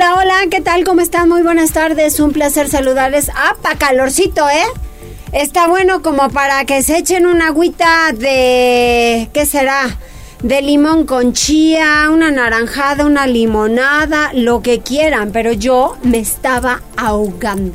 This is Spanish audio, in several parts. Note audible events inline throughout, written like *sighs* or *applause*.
Hola, hola, ¿qué tal? ¿Cómo están? Muy buenas tardes, un placer saludarles. ¡Ah, pa' calorcito, eh! Está bueno como para que se echen una agüita de... ¿qué será? De limón con chía, una naranjada, una limonada, lo que quieran, pero yo me estaba ahogando.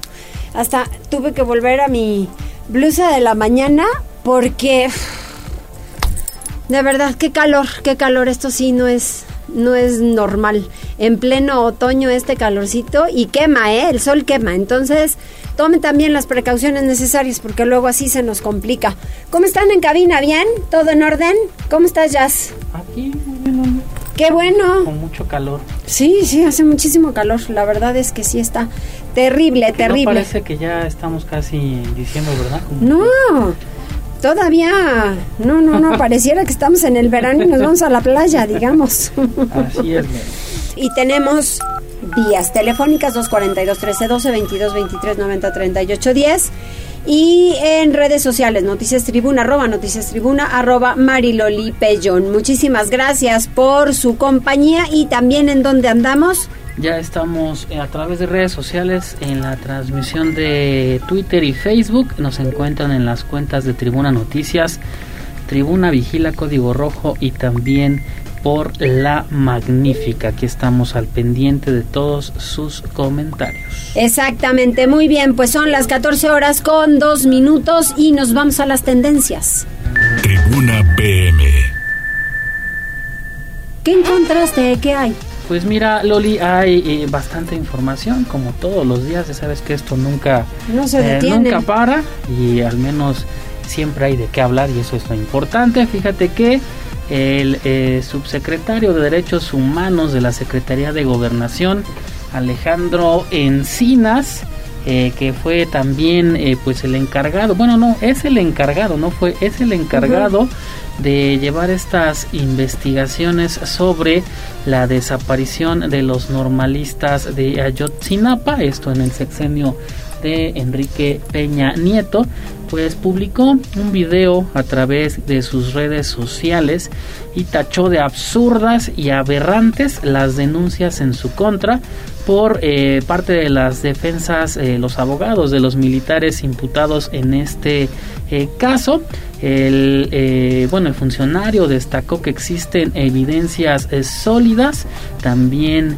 Hasta tuve que volver a mi blusa de la mañana porque... *sighs* De verdad, qué calor, qué calor, esto sí no es no es normal. En pleno otoño este calorcito y quema, ¿eh? El sol quema. Entonces, tomen también las precauciones necesarias porque luego así se nos complica. ¿Cómo están en cabina? ¿Bien? ¿Todo en orden? ¿Cómo estás, Jazz? Aquí, muy bien, Qué bueno. Con mucho calor. Sí, sí, hace muchísimo calor. La verdad es que sí está terrible, terrible. No parece que ya estamos casi en diciembre, ¿verdad? no. Todavía, no, no, no, *laughs* pareciera que estamos en el verano y nos vamos a la playa, digamos. Así es. Y tenemos vías telefónicas 242 1312 22 23 90 38 10 y en redes sociales Noticias Tribuna arroba Noticias Tribuna arroba Mariloli Pellón. Muchísimas gracias por su compañía y también en donde andamos ya estamos eh, a través de redes sociales en la transmisión de Twitter y Facebook. Nos encuentran en las cuentas de Tribuna Noticias, Tribuna Vigila Código Rojo y también por La Magnífica. Aquí estamos al pendiente de todos sus comentarios. Exactamente, muy bien, pues son las 14 horas con dos minutos y nos vamos a las tendencias. Tribuna PM. ¿Qué encontraste? ¿Qué hay? Pues mira, Loli, hay eh, bastante información, como todos los días. Ya sabes que esto nunca, se eh, nunca para y al menos siempre hay de qué hablar y eso es lo importante. Fíjate que el eh, subsecretario de Derechos Humanos de la Secretaría de Gobernación, Alejandro Encinas, que fue también pues el encargado, bueno no, es el encargado, no fue, es el encargado de llevar estas investigaciones sobre la desaparición de los normalistas de Ayotzinapa, esto en el sexenio de Enrique Peña Nieto, pues publicó un video a través de sus redes sociales y tachó de absurdas y aberrantes las denuncias en su contra por eh, parte de las defensas, eh, los abogados de los militares imputados en este eh, caso. El, bueno, el funcionario destacó que existen evidencias sólidas, también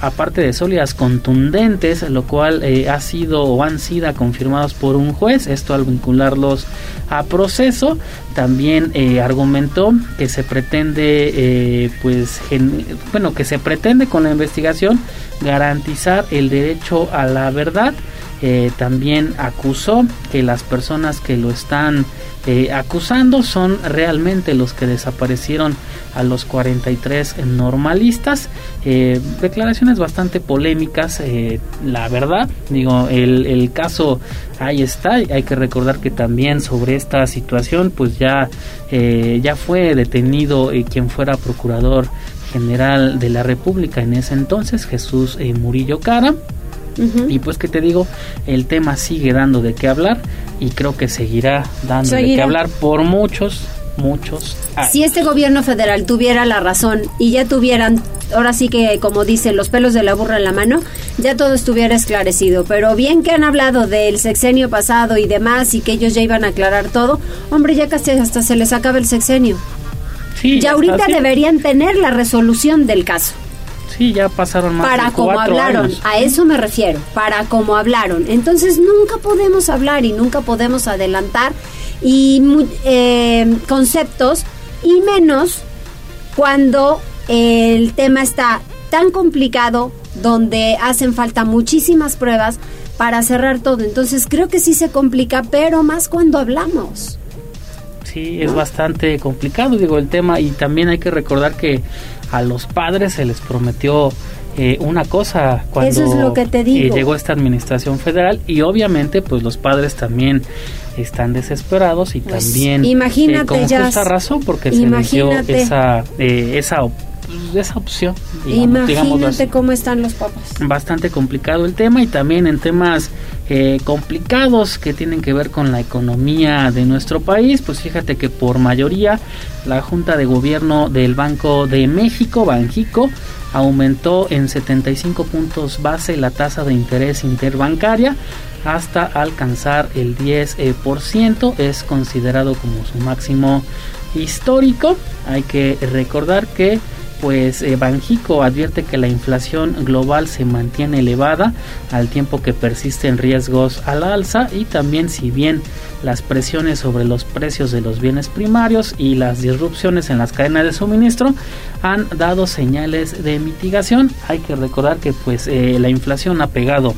aparte de sólidas contundentes, lo cual ha sido o han sido confirmados por un juez, esto al vincularlos a proceso, también argumentó que se pretende, pues, bueno, que se pretende con la investigación garantizar el derecho a la verdad. Eh, también acusó que las personas que lo están eh, acusando son realmente los que desaparecieron a los 43 normalistas. Eh, declaraciones bastante polémicas, la verdad. Digo, el, el, caso ahí está. Hay que recordar que también sobre esta situación, pues ya, ya fue detenido quien fuera procurador general de la República en ese entonces, Jesús eh, Murillo Cara. Y pues que te digo, el tema sigue dando de qué hablar y creo que seguirá dando de qué hablar por muchos, muchos años. Si este gobierno federal tuviera la razón y ya tuvieran, ahora sí que como dicen, los pelos de la burra en la mano, ya todo estuviera esclarecido. Pero bien que han hablado del sexenio pasado y demás y que ellos ya iban a aclarar todo, hombre, ya casi hasta se les acaba el sexenio ya ahorita deberían tener la resolución del caso. Sí, ya pasaron más para de como hablaron, a eso me refiero, para como hablaron. Entonces nunca podemos hablar y nunca podemos adelantar y eh, conceptos y menos cuando el tema está tan complicado donde hacen falta muchísimas pruebas para cerrar todo. Entonces creo que sí se complica, pero más cuando hablamos. Sí, es bastante complicado, digo, el tema y también hay que recordar que a los padres se les prometió eh, una cosa cuando eh, llegó esta administración federal y obviamente pues los padres también están desesperados y pues, también imagínate con justa razón porque se les dio esa esa esa opción. Imagínate cómo están los papás. Bastante complicado el tema y también en temas eh, complicados que tienen que ver con la economía de nuestro país. Pues fíjate que por mayoría la Junta de Gobierno del Banco de México, Banjico, aumentó en 75 puntos base la tasa de interés interbancaria hasta alcanzar el 10%. Es considerado como su máximo histórico. Hay que recordar que pues eh, Banjico advierte que la inflación global se mantiene elevada al tiempo que persisten riesgos al alza y también si bien las presiones sobre los precios de los bienes primarios y las disrupciones en las cadenas de suministro han dado señales de mitigación. Hay que recordar que pues eh, la inflación ha pegado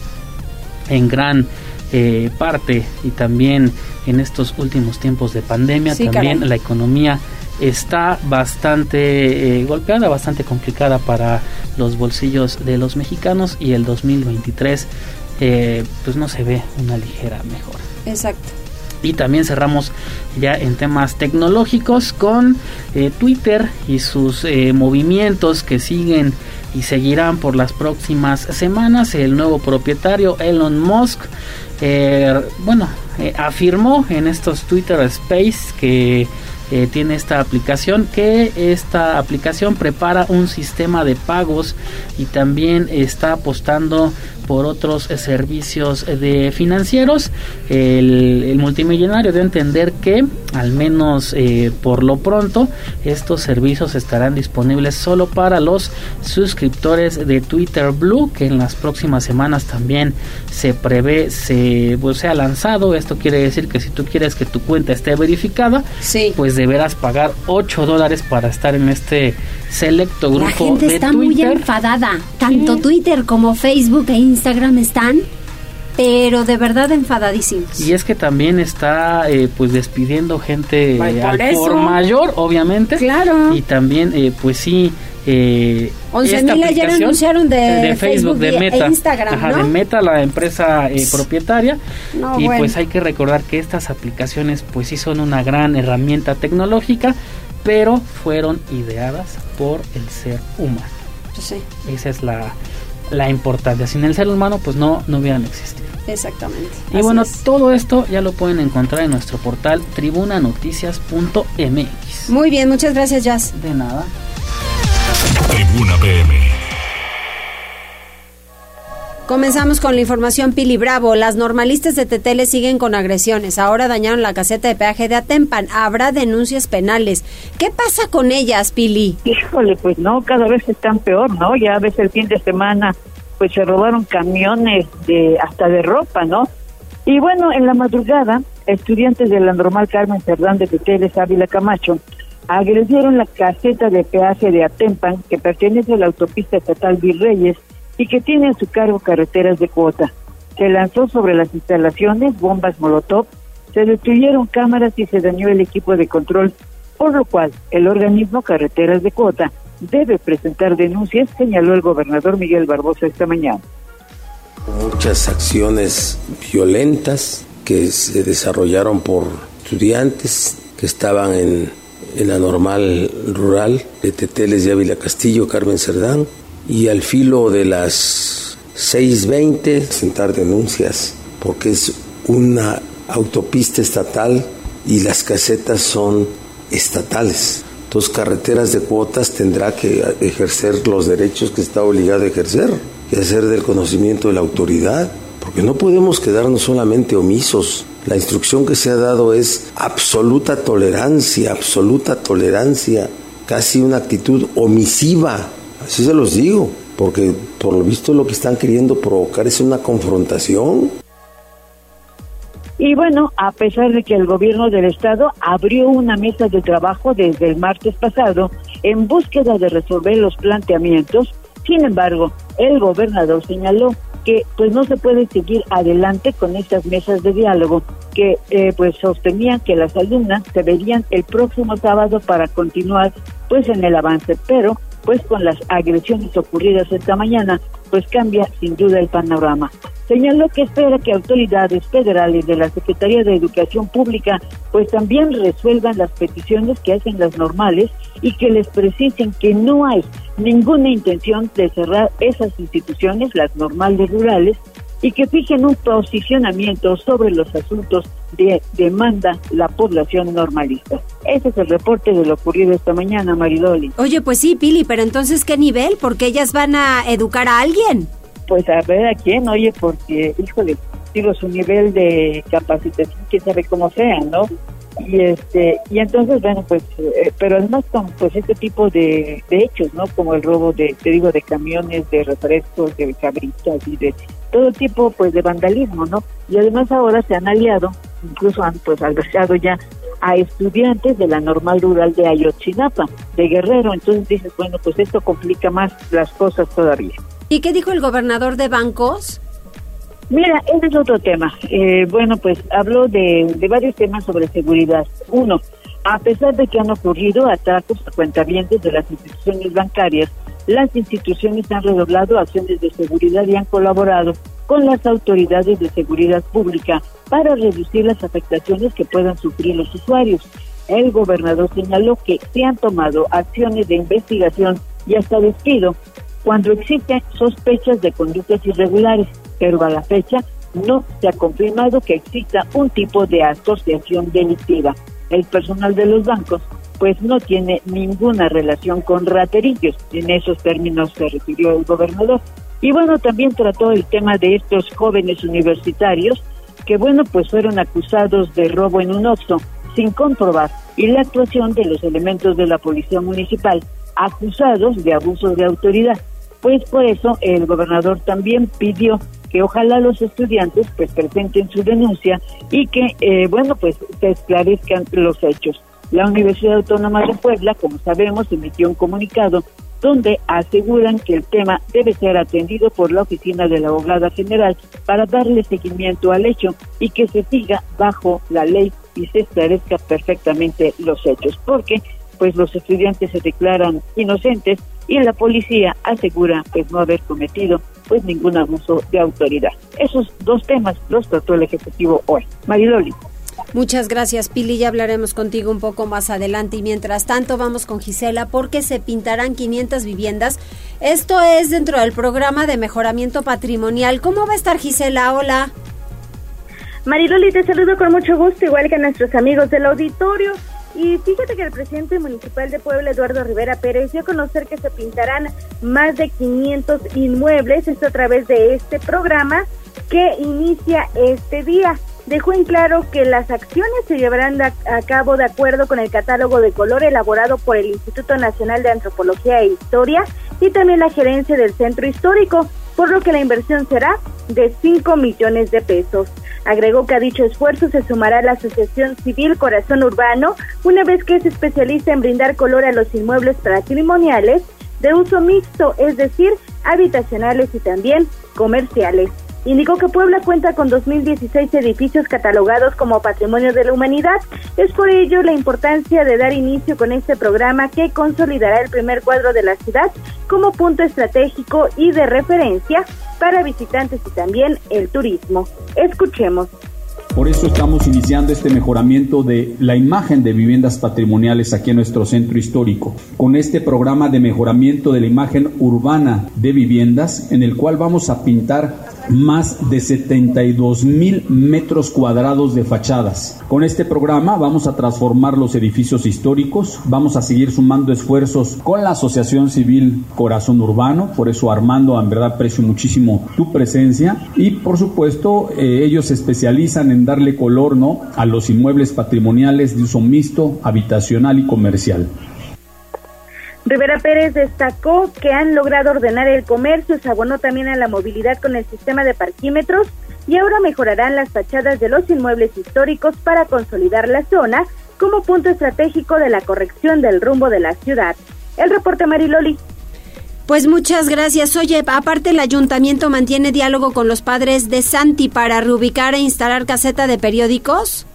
en gran eh, parte y también en estos últimos tiempos de pandemia también la economía está bastante eh, golpeada, bastante complicada para los bolsillos de los mexicanos y el 2023 eh, pues no se ve una ligera mejora. Exacto. Y también cerramos ya en temas tecnológicos con eh, Twitter y sus movimientos que siguen y seguirán por las próximas semanas. El nuevo propietario Elon Musk, bueno, afirmó en estos Twitter Space que eh, tiene esta aplicación que esta aplicación prepara un sistema de pagos y también está apostando por otros eh, servicios de financieros. El, multimillonario debe entender que al menos eh, por lo pronto estos servicios estarán disponibles solo para los suscriptores de Twitter Blue que en las próximas semanas también se prevé se pues, sea lanzado. Esto quiere decir que si tú quieres que tu cuenta esté verificada pues deberás pagar 8 dólares para estar en este selecto grupo la gente está muy enfadada tanto Twitter como Facebook e Instagram están pero de verdad enfadadísimos. Y es que también está eh, pues despidiendo gente por mayor, obviamente. Claro. Y también eh, pues sí eh, 11 mil ayer anunciaron de, Facebook, de Meta, e Instagram, Ajá, de Meta, la empresa eh, propietaria. y pues hay que recordar que estas aplicaciones pues sí son una gran herramienta tecnológica, pero fueron ideadas por el ser humano. Sí. Esa es la, la importancia. Sin el ser humano, pues no, no hubieran existido. Exactamente. Y bueno, todo esto ya lo pueden encontrar en nuestro portal tribunanoticias.mx. Muy bien, muchas gracias, Jazz. De nada. Tribuna PM. Comenzamos con la información Pili Bravo. Las normalistas de Tetele siguen con agresiones. Ahora dañaron la caseta de peaje de Atempan. Habrá denuncias penales. ¿Qué pasa con ellas, Pili? Híjole, pues no, cada vez están peor, ¿no? Ya ves el fin de semana, pues se robaron camiones de hasta de ropa, ¿no? Y bueno, en la madrugada, estudiantes de la normal Carmen Cerdán de Teteles, Ávila Camacho, agredieron la caseta de peaje de Atempan, que pertenece a la autopista estatal Virreyes, y que tiene a su cargo carreteras de cuota. Se lanzó sobre las instalaciones bombas Molotov, se destruyeron cámaras y se dañó el equipo de control, por lo cual el organismo Carreteras de Cuota debe presentar denuncias, señaló el gobernador Miguel Barbosa esta mañana. Muchas acciones violentas que se desarrollaron por estudiantes que estaban en, en la normal rural de Teteles de Ávila Castillo, Carmen Cerdán, y al filo de las 6.20 presentar denuncias porque es una autopista estatal y las casetas son estatales. Entonces carreteras de cuotas tendrá que ejercer los derechos que está obligado a ejercer y hacer del conocimiento de la autoridad, porque no podemos quedarnos solamente omisos. La instrucción que se ha dado es absoluta tolerancia, absoluta tolerancia, casi una actitud omisiva Así se los digo, porque por lo visto lo que están queriendo provocar es una confrontación. Y bueno, a pesar de que el gobierno del estado abrió una mesa de trabajo desde el martes pasado en búsqueda de resolver los planteamientos, sin embargo, el gobernador señaló que pues no se puede seguir adelante con estas mesas de diálogo que eh, pues sostenían que las alumnas se verían el próximo sábado para continuar pues en el avance, pero pues con las agresiones ocurridas esta mañana, pues cambia sin duda el panorama. Señaló que espera que autoridades federales de la Secretaría de Educación Pública pues también resuelvan las peticiones que hacen las normales y que les precisen que no hay ninguna intención de cerrar esas instituciones, las normales rurales, y que fijen un posicionamiento sobre los asuntos de demanda la población normalista. Ese es el reporte de lo ocurrido esta mañana, Maridoli. Oye, pues sí, Pili, pero entonces, ¿qué nivel? Porque ellas van a educar a alguien. Pues a ver a quién, oye, porque, híjole, digo, su nivel de capacitación, quién sabe cómo sea, ¿no? Y este y entonces bueno pues eh, pero además con pues este tipo de, hechos no como el robo de te digo de camiones de refrescos de cabritas y de todo tipo pues de vandalismo no y además ahora se han aliado incluso han pues albergado ya a estudiantes de la normal rural de Ayotzinapa de Guerrero. Entonces dices bueno pues esto complica más las cosas todavía. Y qué dijo el gobernador de bancos Mira, ese es otro tema. Eh, bueno, pues habló de, varios temas sobre seguridad. Uno, a pesar de que han ocurrido atracos a cuentavientes de las instituciones bancarias, las instituciones han redoblado acciones de seguridad y han colaborado con las autoridades de seguridad pública para reducir las afectaciones que puedan sufrir los usuarios. El gobernador señaló que se han tomado acciones de investigación y hasta despido cuando existen sospechas de conductas irregulares pero a la fecha no se ha confirmado que exista un tipo de asociación delictiva. El personal de los bancos pues no tiene ninguna relación con raterillos. En esos términos se refirió el gobernador. Y bueno, también trató el tema de estos jóvenes universitarios que bueno, pues fueron acusados de robo en un oxo sin comprobar y la actuación de los elementos de la policía municipal acusados de abuso de autoridad. Pues por eso el gobernador también pidió que ojalá los estudiantes pues presenten su denuncia y que, eh, bueno, pues se esclarezcan los hechos. La Universidad Autónoma de Puebla, como sabemos, emitió un comunicado donde aseguran que el tema debe ser atendido por la oficina de la abogada general para darle seguimiento al hecho y que se siga bajo la ley y se esclarezca perfectamente los hechos, porque pues los estudiantes se declaran inocentes y la policía asegura pues no haber cometido pues ningún abuso de autoridad. Esos dos temas los trató el Ejecutivo hoy. Mariloli. Muchas gracias, Pili. Ya hablaremos contigo un poco más adelante. Y mientras tanto, vamos con Gisela porque se pintarán 500 viviendas. Esto es dentro del programa de mejoramiento patrimonial. ¿Cómo va a estar Gisela? Hola. Mariloli, te saludo con mucho gusto, igual que a nuestros amigos del auditorio. Y fíjate que el presidente municipal de Puebla, Eduardo Rivera Pérez, dio a conocer que se pintarán más de 500 inmuebles, esto a través de este programa que inicia este día. Dejó en claro que las acciones se llevarán a, cabo de acuerdo con el catálogo de color elaborado por el Instituto Nacional de Antropología e Historia y también la gerencia del centro histórico, por lo que la inversión será de 5 millones de pesos. Agregó que a dicho esfuerzo se sumará la Asociación Civil Corazón Urbano, una vez que es especialista en brindar color a los inmuebles patrimoniales de uso mixto, es decir, habitacionales y también comerciales. Indicó que Puebla cuenta con 2.016 edificios catalogados como Patrimonio de la Humanidad. Es por ello la importancia de dar inicio con este programa que consolidará el primer cuadro de la ciudad como punto estratégico y de referencia para visitantes y también el turismo. Escuchemos. Por eso estamos iniciando este mejoramiento de la imagen de viviendas patrimoniales aquí en nuestro centro histórico, con este programa de mejoramiento de la imagen urbana de viviendas, en el cual vamos a pintar más de 72 mil metros cuadrados de fachadas. Con este programa vamos a transformar los edificios históricos, vamos a seguir sumando esfuerzos con la Asociación Civil Corazón Urbano, por eso Armando, en verdad aprecio muchísimo tu presencia y por supuesto eh, ellos se especializan en darle color ¿no? a los inmuebles patrimoniales de uso mixto, habitacional y comercial. Rivera Pérez destacó que han logrado ordenar el comercio, se abonó también a la movilidad con el sistema de parquímetros y ahora mejorarán las fachadas de los inmuebles históricos para consolidar la zona como punto estratégico de la corrección del rumbo de la ciudad. El reporte Mariloli. Pues muchas gracias. Oye, aparte el ayuntamiento mantiene diálogo con los padres de Santi para reubicar e instalar caseta de periódicos.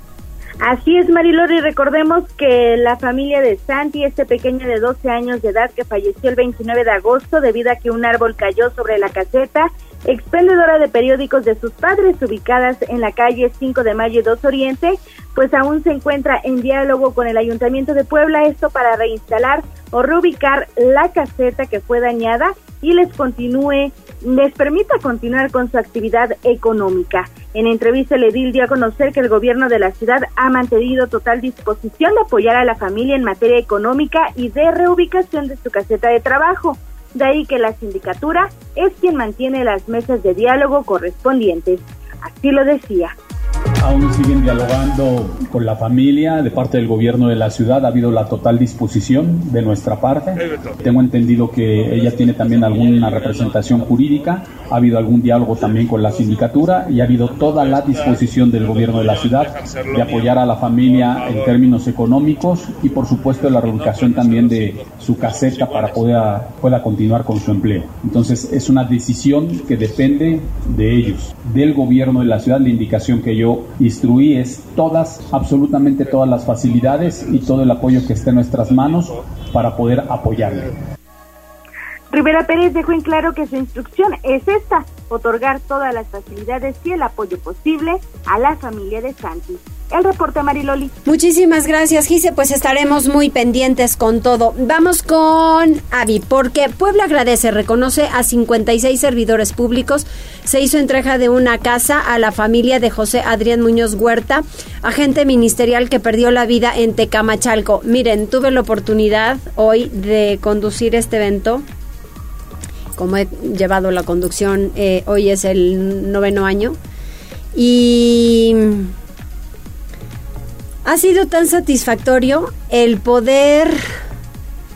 Así es, Marilori. Recordemos que la familia de Santi, este pequeño de 12 años de edad que falleció el 29 de agosto debido a que un árbol cayó sobre la caseta, expendedora de periódicos de sus padres ubicadas en la calle 5 de Mayo 2 Oriente, pues aún se encuentra en diálogo con el Ayuntamiento de Puebla esto para reinstalar o reubicar la caseta que fue dañada y les continúe, les permita continuar con su actividad económica. En entrevista, el edil dio a conocer que el gobierno de la ciudad ha mantenido total disposición de apoyar a la familia en materia económica y de reubicación de su caseta de trabajo. De ahí que la sindicatura es quien mantiene las mesas de diálogo correspondientes. Así lo decía. Aún siguen dialogando con la familia de parte del gobierno de la ciudad. Ha habido la total disposición de nuestra parte. Tengo entendido que ella tiene también alguna representación jurídica. Ha habido algún diálogo también con la sindicatura y ha habido toda la disposición del gobierno de la ciudad de apoyar a la familia en términos económicos y por supuesto la reubicación también de su caseta para poder pueda continuar con su empleo. Entonces es una decisión que depende de ellos, del gobierno de la ciudad. La indicación que yo instruí es todas, absolutamente todas las facilidades y todo el apoyo que esté en nuestras manos para poder apoyarle. Rivera Pérez dejó en claro que su instrucción es esta, otorgar todas las facilidades y el apoyo posible a la familia de Santi. El reporte Mariloli. Muchísimas gracias, Gise. Pues estaremos muy pendientes con todo. Vamos con Avi, porque Puebla agradece, reconoce a 56 servidores públicos. Se hizo entrega de una casa a la familia de José Adrián Muñoz Huerta, agente ministerial que perdió la vida en Tecamachalco. Miren, tuve la oportunidad hoy de conducir este evento como he llevado la conducción, eh, hoy es el noveno año. Y ha sido tan satisfactorio el poder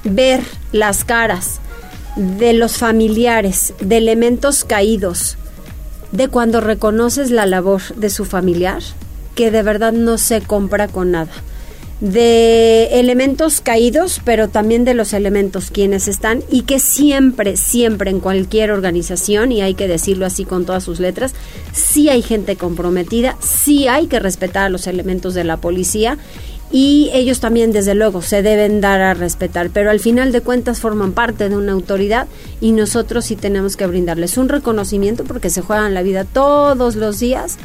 ver las caras de los familiares, de elementos caídos, de cuando reconoces la labor de su familiar, que de verdad no se compra con nada de elementos caídos, pero también de los elementos quienes están y que siempre, siempre en cualquier organización, y hay que decirlo así con todas sus letras, sí hay gente comprometida, sí hay que respetar a los elementos de la policía y ellos también desde luego se deben dar a respetar, pero al final de cuentas forman parte de una autoridad y nosotros sí tenemos que brindarles un reconocimiento porque se juegan la vida todos los días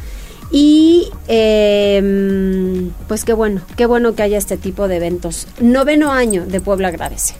y eh, pues qué bueno, qué bueno que haya este tipo de eventos. Noveno año de Puebla agradece.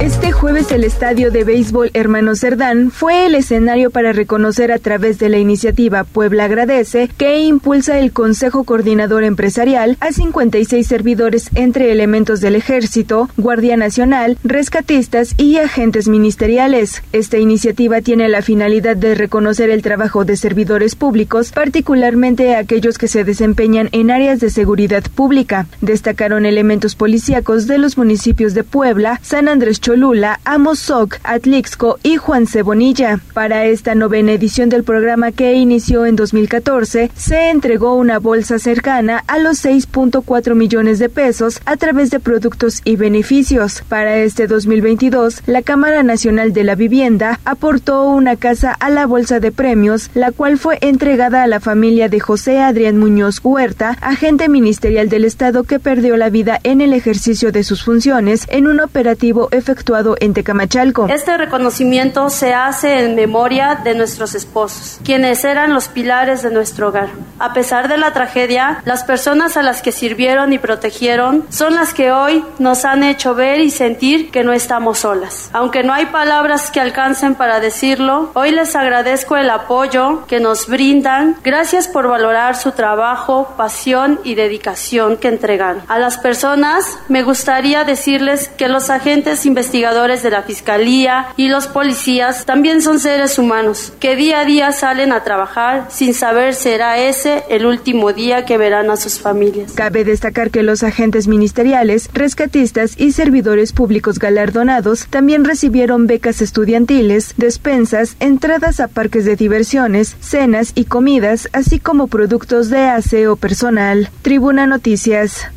Este jueves el estadio de béisbol Hermano Cerdán fue el escenario para reconocer a través de la iniciativa Puebla Agradece que impulsa el Consejo Coordinador Empresarial a 56 servidores entre elementos del Ejército, Guardia Nacional, rescatistas y agentes ministeriales. Esta iniciativa tiene la finalidad de reconocer el trabajo de servidores públicos, particularmente aquellos que se desempeñan en áreas de seguridad pública. Destacaron elementos policíacos de los municipios de Puebla, San Andrés Cholula, Amozoc, Atlixco y Juan Cebonilla. Para esta novena edición del programa que inició en 2014, se entregó una bolsa cercana a los 6.4 millones de pesos a través de productos y beneficios. Para este 2022, la Cámara Nacional de la Vivienda aportó una casa a la bolsa de premios, la cual fue entregada a la familia de José Adrián Muñoz Huerta, agente ministerial del Estado que perdió la vida en el ejercicio de sus funciones en un operativo efectivo efectuado en Tecamachalco. Este reconocimiento se hace en memoria de nuestros esposos, quienes eran los pilares de nuestro hogar. A pesar de la tragedia, las personas a las que sirvieron y protegieron son las que hoy nos han hecho ver y sentir que no estamos solas. Aunque no hay palabras que alcancen para decirlo, hoy les agradezco el apoyo que nos brindan. Gracias por valorar su trabajo, pasión y dedicación que entregan. A las personas me gustaría decirles que los agentes investigadores de la Fiscalía y los policías también son seres humanos que día a día salen a trabajar sin saber será ese el último día que verán a sus familias. Cabe destacar que los agentes ministeriales, rescatistas y servidores públicos galardonados también recibieron becas estudiantiles, despensas, entradas a parques de diversiones, cenas y comidas, así como productos de aseo personal. Tribuna Noticias.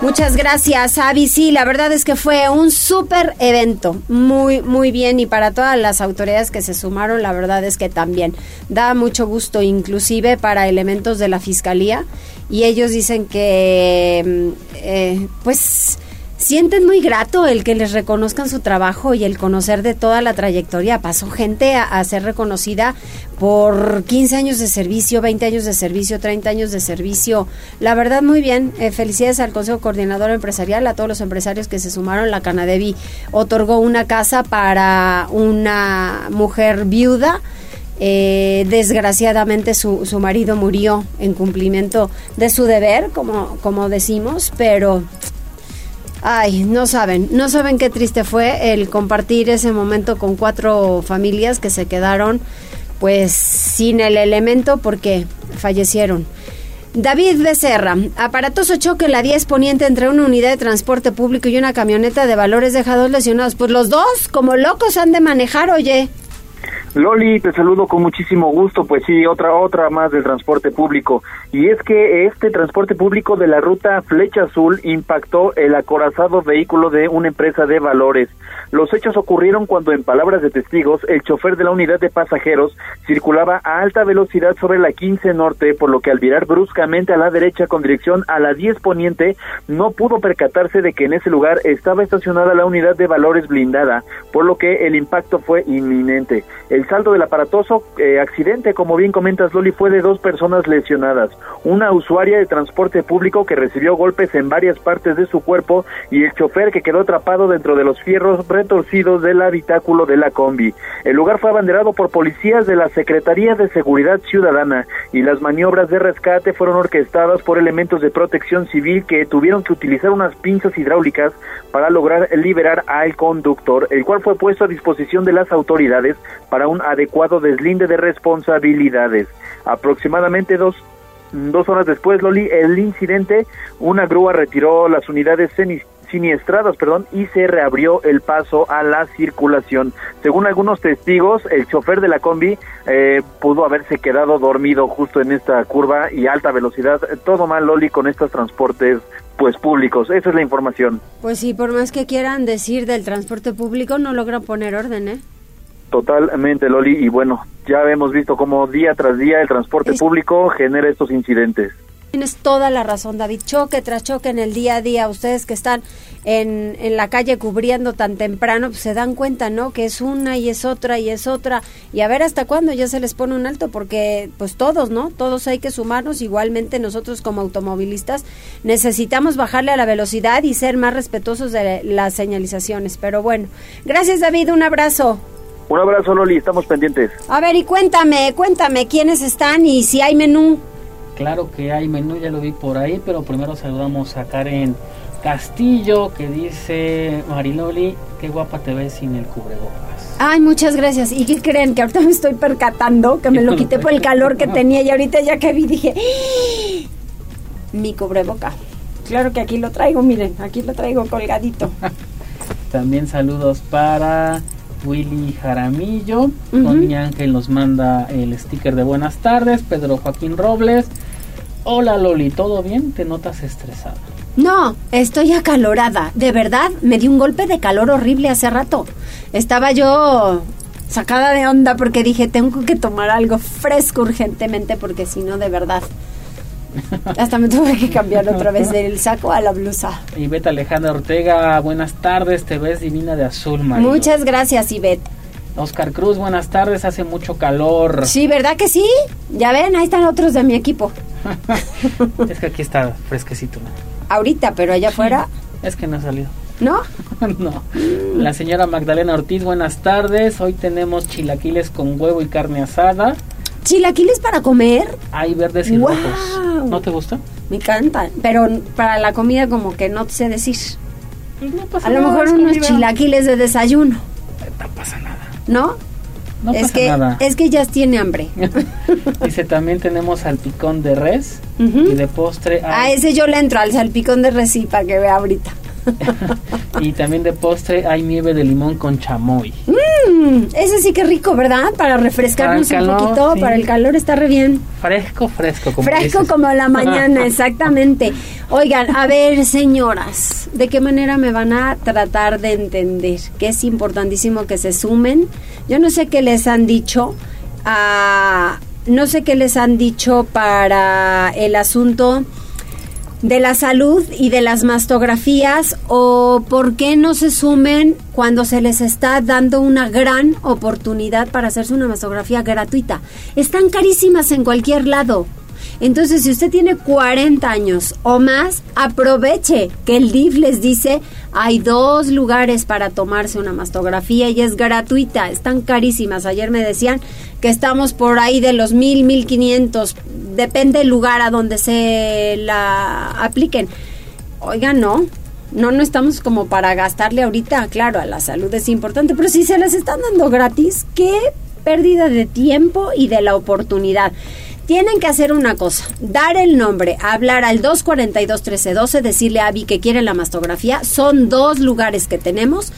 Muchas gracias, Avi. Sí, la verdad es que fue un súper evento. Muy, muy bien. Y para todas las autoridades que se sumaron, la verdad es que también da mucho gusto, inclusive para elementos de la fiscalía. Y ellos dicen que, mm, eh, pues sienten muy grato el que les reconozcan su trabajo y el conocer de toda la trayectoria. Pasó gente a, ser reconocida por 15 años de servicio, 20 años de servicio, 30 años de servicio. La verdad, muy bien. Eh, felicidades al Consejo Coordinador Empresarial, a todos los empresarios que se sumaron. La Canadevi otorgó una casa para una mujer viuda. Eh, desgraciadamente su, su marido murió en cumplimiento de su deber, como, como decimos, pero Ay, no saben, no saben qué triste fue el compartir ese momento con cuatro familias que se quedaron pues sin el elemento porque fallecieron. David Becerra, aparatoso choque la 10 poniente entre una unidad de transporte público y una camioneta de valores dejados lesionados. Pues los dos, como locos, han de manejar, oye. Loli, te saludo con muchísimo gusto. Pues sí, otra otra más del transporte público. Y es que este transporte público de la ruta Flecha Azul impactó el acorazado vehículo de una empresa de valores. Los hechos ocurrieron cuando, en palabras de testigos, el chofer de la unidad de pasajeros circulaba a alta velocidad sobre la 15 Norte, por lo que al virar bruscamente a la derecha con dirección a la 10 Poniente, no pudo percatarse de que en ese lugar estaba estacionada la unidad de valores blindada, por lo que el impacto fue inminente. Saldo del aparatoso eh, accidente, como bien comentas Loli, fue de dos personas lesionadas, una usuaria de transporte público que recibió golpes en varias partes de su cuerpo y el chofer que quedó atrapado dentro de los fierros retorcidos del habitáculo de la combi. El lugar fue abanderado por policías de la Secretaría de Seguridad Ciudadana y las maniobras de rescate fueron orquestadas por elementos de protección civil que tuvieron que utilizar unas pinzas hidráulicas para lograr liberar al conductor, el cual fue puesto a disposición de las autoridades para un adecuado deslinde de responsabilidades. Aproximadamente dos dos horas después, Loli, el incidente, una grúa retiró las unidades siniestradas, perdón, y se reabrió el paso a la circulación. Según algunos testigos, el chofer de la combi eh, pudo haberse quedado dormido justo en esta curva y alta velocidad. Todo mal, Loli, con estos transportes pues públicos. Esa es la información. Pues sí, por más que quieran decir del transporte público, no logran poner orden, ¿eh? Totalmente, Loli, y bueno, ya hemos visto cómo día tras día el transporte público genera estos incidentes. Tienes toda la razón, David. Choque tras choque en el día a día. Ustedes que están en, en la calle cubriendo tan temprano, pues se dan cuenta, ¿no? Que es una y es otra y es otra. Y a ver hasta cuándo ya se les pone un alto, porque pues todos, ¿no? Todos hay que sumarnos. Igualmente nosotros como automovilistas necesitamos bajarle a la velocidad y ser más respetuosos de las señalizaciones. Pero bueno, gracias David, un abrazo. Un abrazo, Loli, estamos pendientes. A ver, y cuéntame, cuéntame quiénes están y si hay menú. Claro que hay menú, ya lo vi por ahí, pero primero saludamos a Karen Castillo, que dice, Mariloli, qué guapa te ves sin el cubrebocas. Ay, muchas gracias. ¿Y qué creen? Que ahorita me estoy percatando, que me lo quité por el calor que tenía y ahorita ya que vi dije, ¡Ah! mi cubreboca. Claro que aquí lo traigo, miren, aquí lo traigo colgadito. *laughs* También saludos para Willy Jaramillo. Doña Ángel nos manda el sticker de buenas tardes. Pedro Joaquín Robles. Hola Loli, ¿todo bien? ¿Te notas estresada? No, estoy acalorada. De verdad, me di un golpe de calor horrible hace rato. Estaba yo sacada de onda porque dije, tengo que tomar algo fresco urgentemente porque si no, de verdad, *laughs* hasta me tuve que cambiar otra vez del saco a la blusa. Ivette Alejandra Ortega, buenas tardes, te ves divina de azul, Mario. Muchas gracias, Ivette. Oscar Cruz, buenas tardes, hace mucho calor. Sí, ¿verdad que sí? Ya ven, ahí están otros de mi equipo. *laughs* es que aquí está fresquecito. Ahorita, pero allá afuera. *laughs* Es que no ha salido. ¿No? no. La señora Magdalena Ortiz, buenas tardes. Hoy tenemos chilaquiles con huevo y carne asada. ¿Chilaquiles para comer? Hay verdes y rojos. ¿No te gusta? Me encantan, pero para la comida como que no sé decir. Pues no pasa a lo mejor unos chilaquiles de desayuno. No pasa nada. ¿No? No es pasa que, nada. Es que ya tiene hambre. *laughs* Dice, también tenemos salpicón de res y de postre. A ese yo le entro al salpicón de res, sí, para que vea ahorita. *laughs* y también de postre hay nieve de limón con chamoy. Mm, Mmm, ese sí que rico, ¿verdad? Para refrescarnos un poquito, para el calor está re bien. Fresco, fresco. Como fresco como la *laughs* mañana, exactamente. Oigan, a ver, señoras, ¿de qué manera me van a tratar de entender? Que es importantísimo que se sumen. Yo no sé qué les han dicho a... No sé qué les han dicho para el asunto de la salud y de las mastografías o por qué no se sumen cuando se les está dando una gran oportunidad para hacerse una mastografía gratuita. Están carísimas en cualquier lado. Entonces, si usted tiene 40 años o más, aproveche que el DIF les dice, hay dos lugares para tomarse una mastografía y es gratuita, están carísimas. Ayer me decían que estamos por ahí de los mil, mil quinientos, depende del lugar a donde se la apliquen. Oigan, no, no, no estamos como para gastarle ahorita, claro, a la salud es importante, pero si se las están dando gratis, qué pérdida de tiempo y de la oportunidad. Tienen que hacer una cosa, dar el nombre, hablar al 242-1312, decirle a Abby que quiere la mastografía. Son dos lugares que tenemos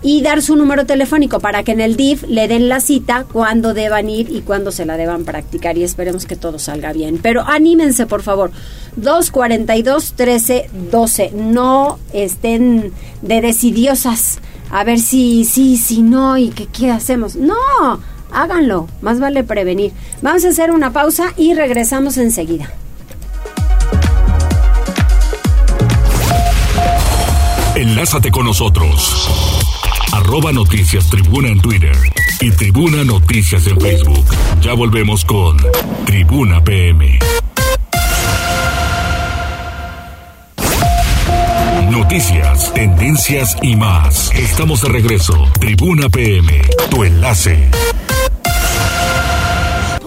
y dar su número telefónico para que en el DIF le den la cita cuando deban ir y cuando se la deban practicar y esperemos que todo salga bien. Pero anímense, por favor. 242-1312. No estén de decidiosas a ver si sí, si, si no y que qué hacemos. No háganlo, más vale prevenir. Vamos a hacer una pausa y regresamos enseguida. Enlázate con nosotros. Arroba Noticias Tribuna en Twitter y Tribuna Noticias en Facebook. Ya volvemos con Tribuna PM. Noticias, tendencias y más. Estamos de regreso. Tribuna PM, tu enlace.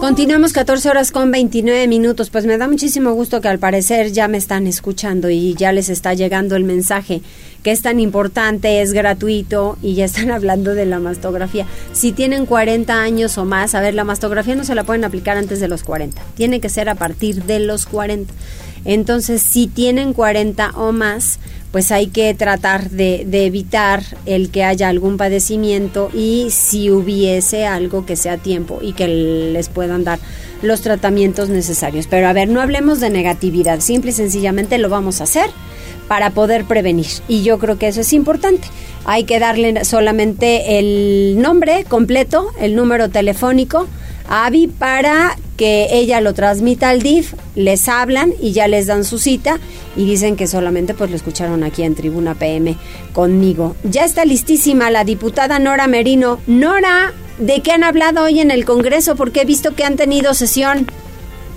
Continuamos 14 horas con 29 minutos. Pues me da muchísimo gusto que al parecer ya me están escuchando y ya les está llegando el mensaje que es tan importante, es gratuito y ya están *laughs* hablando de la mastografía. Si tienen 40 años o más, a ver, la mastografía no se la pueden aplicar antes de los 40. Tiene que ser a partir de los 40. Entonces, si tienen 40 o más, pues hay que tratar de, evitar el que haya algún padecimiento y si hubiese algo que sea a tiempo y que les puedan dar los tratamientos necesarios. Pero a ver, no hablemos de negatividad, simple y sencillamente lo vamos a hacer para poder prevenir. Y yo creo que eso es importante. Hay que darle solamente el nombre completo, el número telefónico a Abby para que ella lo transmita al DIF, les hablan y ya les dan su cita y dicen que solamente pues lo escucharon aquí en Tribuna PM conmigo. Ya está listísima la diputada Nora Merino. Nora, ¿de qué han hablado hoy en el Congreso? Porque he visto que han tenido sesión.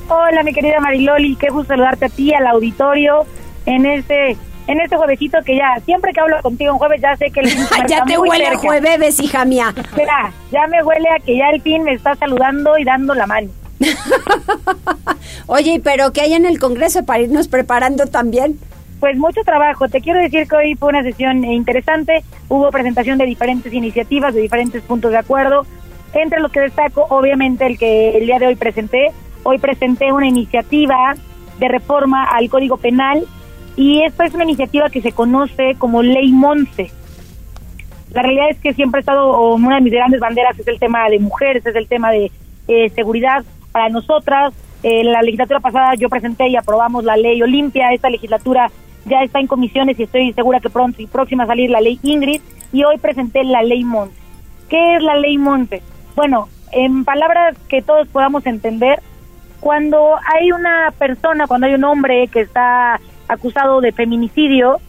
Hola, mi querida Mariloli, qué gusto saludarte a ti, al auditorio, en este en este juevesito que ya, siempre que hablo contigo en jueves ya sé que el *laughs* fin Ya te huele a jueves, hija mía. Espera, ya me huele a que ya el fin me está saludando y dando la mano. *laughs* Oye, pero ¿qué hay en el Congreso para irnos preparando también? Pues mucho trabajo. Te quiero decir que hoy fue una sesión interesante. Hubo presentación de diferentes iniciativas, de diferentes puntos de acuerdo. Entre los que destaco, obviamente, el que el día de hoy presenté. Hoy presenté una iniciativa de reforma al Código Penal y esta es una iniciativa que se conoce como Ley Monse. La realidad es que siempre ha estado, una de mis grandes banderas es el tema de mujeres, es el tema de eh, seguridad para nosotras. En la legislatura pasada yo presenté y aprobamos la ley Olimpia, esta legislatura ya está en comisiones y estoy segura que pronto y próxima a salir la ley Ingrid y hoy presenté la ley Monte. ¿Qué es la ley Monte? Bueno, en palabras que todos podamos entender, cuando hay una persona, cuando hay un hombre que está acusado de feminicidio,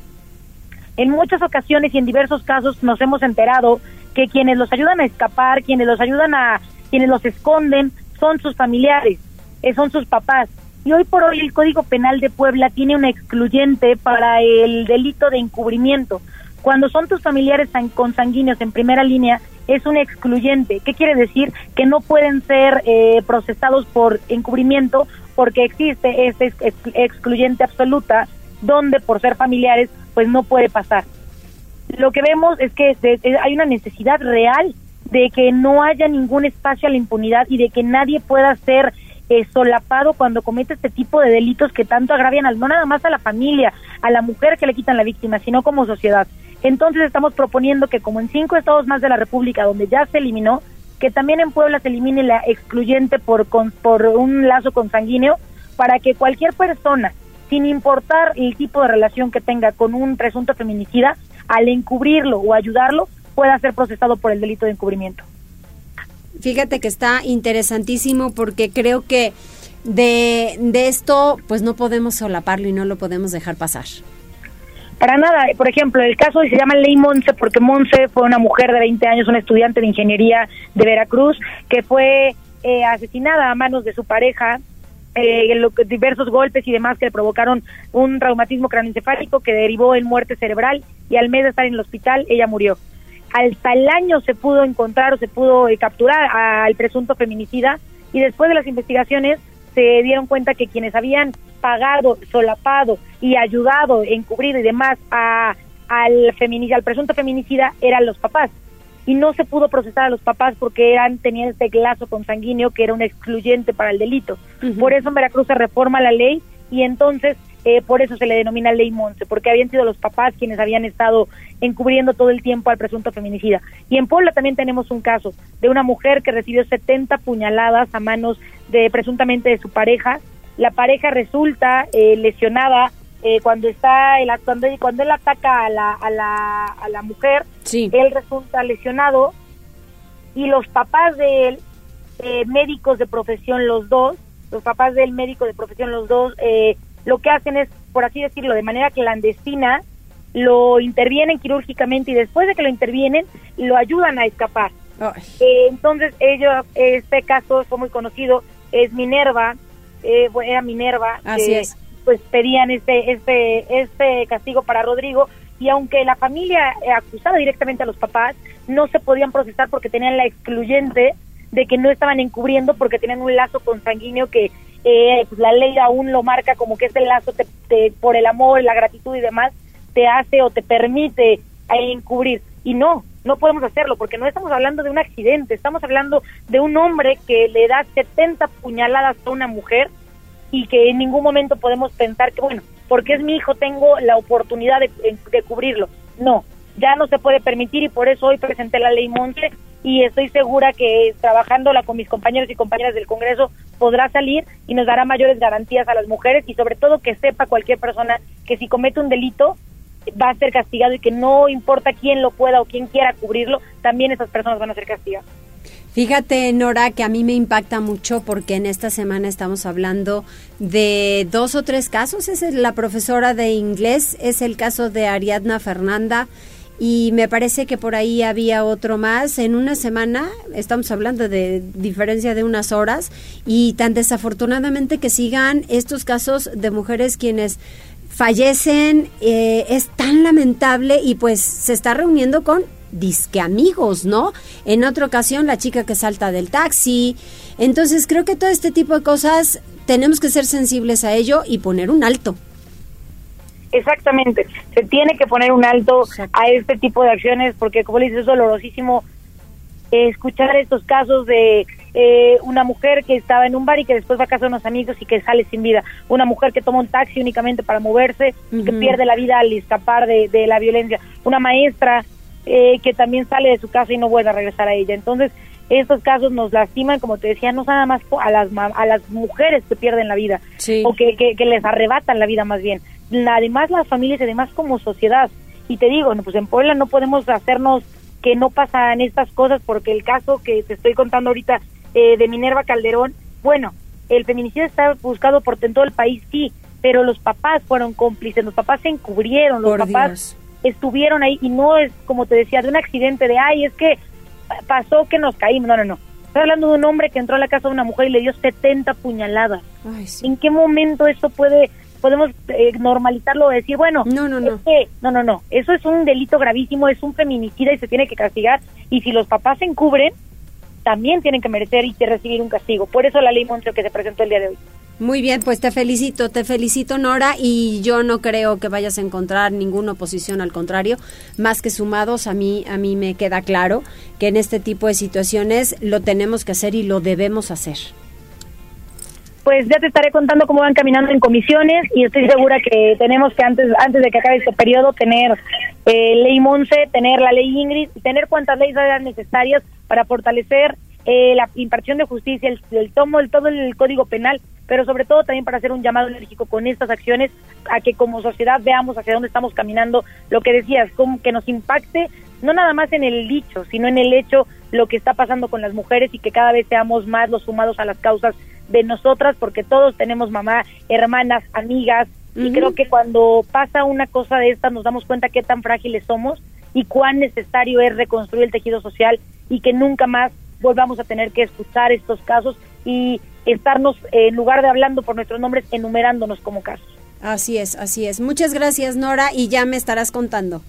en muchas ocasiones y en diversos casos nos hemos enterado que quienes los ayudan a escapar, quienes los ayudan a, quienes los esconden, son sus familiares, eh, son sus papás. Y hoy por hoy el Código Penal de Puebla tiene una excluyente para el delito de encubrimiento. Cuando son tus familiares consanguíneos en primera línea, es un excluyente. ¿Qué quiere decir? Que no pueden ser eh, procesados por encubrimiento porque existe este excluyente absoluta donde por ser familiares pues no puede pasar. Lo que vemos es que hay una necesidad real de que no haya ningún espacio a la impunidad y de que nadie pueda ser eh, solapado cuando comete este tipo de delitos que tanto agravian al, no nada más a la familia, a la mujer que le quitan la víctima, sino como sociedad. Entonces estamos proponiendo que como en cinco estados más de la República donde ya se eliminó, que también en Puebla se elimine la excluyente por, por un lazo consanguíneo para que cualquier persona, sin importar el tipo de relación que tenga con un presunto feminicida, al encubrirlo o ayudarlo, pueda ser procesado por el delito de encubrimiento. Fíjate que está interesantísimo porque creo que de, de esto pues no podemos solaparlo y no lo podemos dejar pasar. Para nada, por ejemplo, el caso se llama Ley Monse porque Monse fue una mujer de 20 años, una estudiante de ingeniería de Veracruz, que fue eh, asesinada a manos de su pareja, eh, diversos golpes y demás que le provocaron un traumatismo craneoencefálico que derivó en muerte cerebral y al mes de estar en el hospital ella murió. Hasta el año se pudo encontrar o se pudo eh, capturar al presunto feminicida y después de las investigaciones se dieron cuenta que quienes habían pagado, solapado y ayudado, encubrido y demás a, al, feminicida, al presunto feminicida eran los papás. Y no se pudo procesar a los papás porque eran tenían este lazo consanguíneo que era un excluyente para el delito. Por eso en Veracruz se reforma la ley y entonces eh, por eso se le denomina ley Monse, porque habían sido los papás quienes habían estado encubriendo todo el tiempo al presunto feminicida. Y en Puebla también tenemos un caso de una mujer que recibió 70 puñaladas a manos de presuntamente de su pareja. La pareja resulta eh, lesionada eh, cuando está el cuando, cuando él ataca a la, a la, a la mujer, él resulta lesionado y los papás de él, médicos de profesión los dos, los papás del médico de profesión los dos, eh, lo que hacen es, por así decirlo, de manera clandestina, lo intervienen quirúrgicamente y después de que lo intervienen, lo ayudan a escapar. Eh, entonces, ellos, este caso fue muy conocido, es Minerva, eh, era Minerva, Así es. pues pedían este, este, este castigo para Rodrigo y aunque la familia acusaba directamente a los papás, no se podían procesar porque tenían la excluyente de que no estaban encubriendo porque tenían un lazo consanguíneo que eh, pues la ley aún lo marca como que ese lazo te, por el amor, la gratitud y demás te hace o te permite encubrir. Y no, no podemos hacerlo porque no estamos hablando de un accidente, estamos hablando de un hombre que le da 70 puñaladas a una mujer y que en ningún momento podemos pensar que, bueno, porque es mi hijo tengo la oportunidad de, de cubrirlo. No, ya no se puede permitir y por eso hoy presenté la ley Monte y estoy segura que trabajándola con mis compañeros y compañeras del Congreso podrá salir y nos dará mayores garantías a las mujeres y sobre todo que sepa cualquier persona que si comete un delito va a ser castigado y que no importa quién lo pueda o quién quiera cubrirlo, también esas personas van a ser castigadas. Fíjate, Nora, que a mí me impacta mucho porque en esta semana estamos hablando de dos o tres casos. Es la profesora de inglés, es el caso de Ariadna Fernanda, y me parece que por ahí había otro más. En una semana, estamos hablando de diferencia de unas horas, y tan desafortunadamente que sigan estos casos de mujeres quienes fallecen, eh, es tan lamentable y pues se está reuniendo con disque amigos, ¿no? En otra ocasión la chica que salta del taxi. Entonces creo que todo este tipo de cosas tenemos que ser sensibles a ello y poner un alto. Exactamente, se tiene que poner un alto a este tipo de acciones porque como le dices es dolorosísimo eh, escuchar estos casos de eh, una mujer que estaba en un bar y que después va a casa de unos amigos y que sale sin vida, una mujer que toma un taxi únicamente para moverse y que pierde la vida al escapar de, la violencia, una maestra eh, que también sale de su casa y no vuelve a regresar a ella. Entonces, estos casos nos lastiman, como te decía, no nada más a las, a las mujeres que pierden la vida o que, que les arrebatan la vida más bien, además las familias y además como sociedad. Y te digo, pues en Puebla no podemos hacernos que no pasan estas cosas porque el caso que te estoy contando ahorita eh, de Minerva Calderón, bueno, el feminicidio está buscado por en todo el país, sí, pero los papás fueron cómplices, los papás se encubrieron, los papás estuvieron ahí y no es como te decía de un accidente de, ay, es que pasó que nos caímos, no, no, no. Estoy hablando de un hombre que entró a la casa de una mujer y le dio 70 puñaladas. ¿En qué momento eso puede podemos eh, normalizarlo o decir, bueno, no, no, no. no, no, no, eso es un delito gravísimo, es un feminicida y se tiene que castigar. Y si los papás se encubren, también tienen que merecer y recibir un castigo. Por eso la ley Moncho que se presentó el día de hoy. Muy bien, pues te felicito, te felicito Nora y yo no creo que vayas a encontrar ninguna oposición, al contrario, más que sumados, a mí, a mí me queda claro que en este tipo de situaciones lo tenemos que hacer y lo debemos hacer. Pues ya te estaré contando cómo van caminando en comisiones y estoy segura que tenemos que antes antes de que acabe este periodo tener eh, ley Monse, tener la ley Ingrid, tener cuantas leyes eran necesarias para fortalecer eh, la impartición de justicia, el, tomo, el, todo el código penal, pero sobre todo también para hacer un llamado enérgico con estas acciones a que como sociedad veamos hacia dónde estamos caminando, lo que decías, como que nos impacte no nada más en el dicho, sino en el hecho, lo que está pasando con las mujeres y que cada vez seamos más los sumados a las causas de nosotras, porque todos tenemos mamá, hermanas, amigas, y creo que cuando pasa una cosa de esta nos damos cuenta qué tan frágiles somos y cuán necesario es reconstruir el tejido social y que nunca más volvamos a tener que escuchar estos casos y estarnos, en lugar de hablando por nuestros nombres, enumerándonos como casos. Así es, así es. Muchas gracias, Nora, y ya me estarás contando.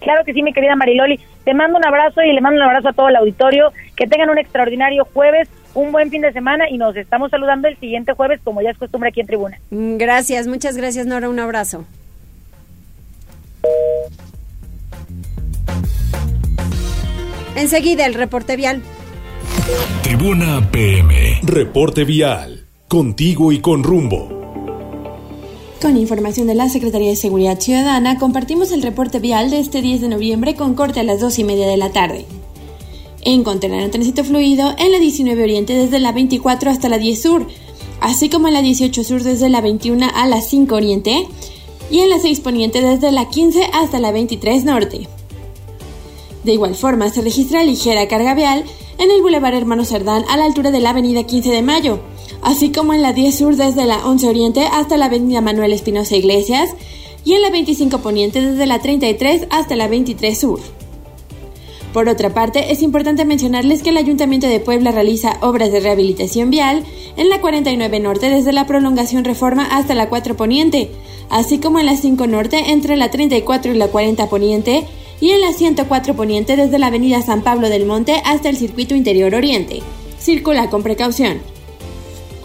Claro que sí, mi querida Mariloli. Te mando un abrazo y le mando un abrazo a todo el auditorio. Que tengan un extraordinario jueves, un buen fin de semana y nos estamos saludando el siguiente jueves, como ya es costumbre aquí en Tribuna. Mm, gracias, muchas gracias, Nora. Un abrazo. Enseguida el reporte vial. Tribuna PM. Reporte vial. Contigo y con rumbo. Con información de la Secretaría de Seguridad Ciudadana, compartimos el reporte vial de este 10 de noviembre con corte a las 2 y media de la tarde. Encontrarán tránsito fluido en la 19 Oriente desde la 24 hasta la 10 Sur, así como en la 18 Sur desde la 21 a la 5 Oriente y en la 6 Poniente desde la 15 hasta la 23 Norte. De igual forma, se registra ligera carga vial en el Boulevard Hermano Cerdán a la altura de la Avenida 15 de Mayo, así como en la 10 Sur desde la 11 Oriente hasta la Avenida Manuel Espinosa Iglesias y en la 25 Poniente desde la 33 hasta la 23 Sur. Por otra parte, es importante mencionarles que el Ayuntamiento de Puebla realiza obras de rehabilitación vial en la 49 Norte desde la prolongación Reforma hasta la 4 Poniente, así como en la 5 Norte entre la 34 y la 40 Poniente y en la 104 Poniente desde la Avenida San Pablo del Monte hasta el Circuito Interior Oriente. Circula con precaución.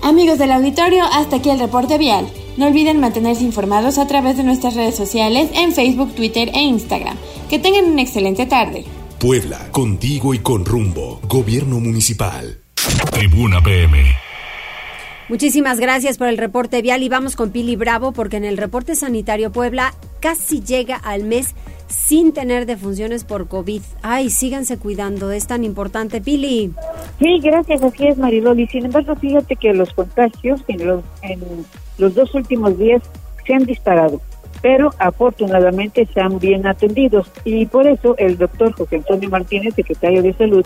Amigos del auditorio, hasta aquí el reporte vial. No olviden mantenerse informados a través de nuestras redes sociales en Facebook, Twitter e Instagram. Que tengan una excelente tarde. Puebla, contigo y con rumbo. Gobierno Municipal. Tribuna PM. Muchísimas gracias por el reporte vial y vamos con Pili Bravo porque en el reporte sanitario Puebla casi llega al mes sin tener defunciones por COVID. Ay, síganse cuidando, es tan importante, Pili. Sí, gracias, así es, Mariloli. Sin embargo, fíjate que los contagios en los, en los dos últimos días se han disparado, pero afortunadamente están bien atendidos y por eso el doctor José Antonio Martínez, secretario de Salud,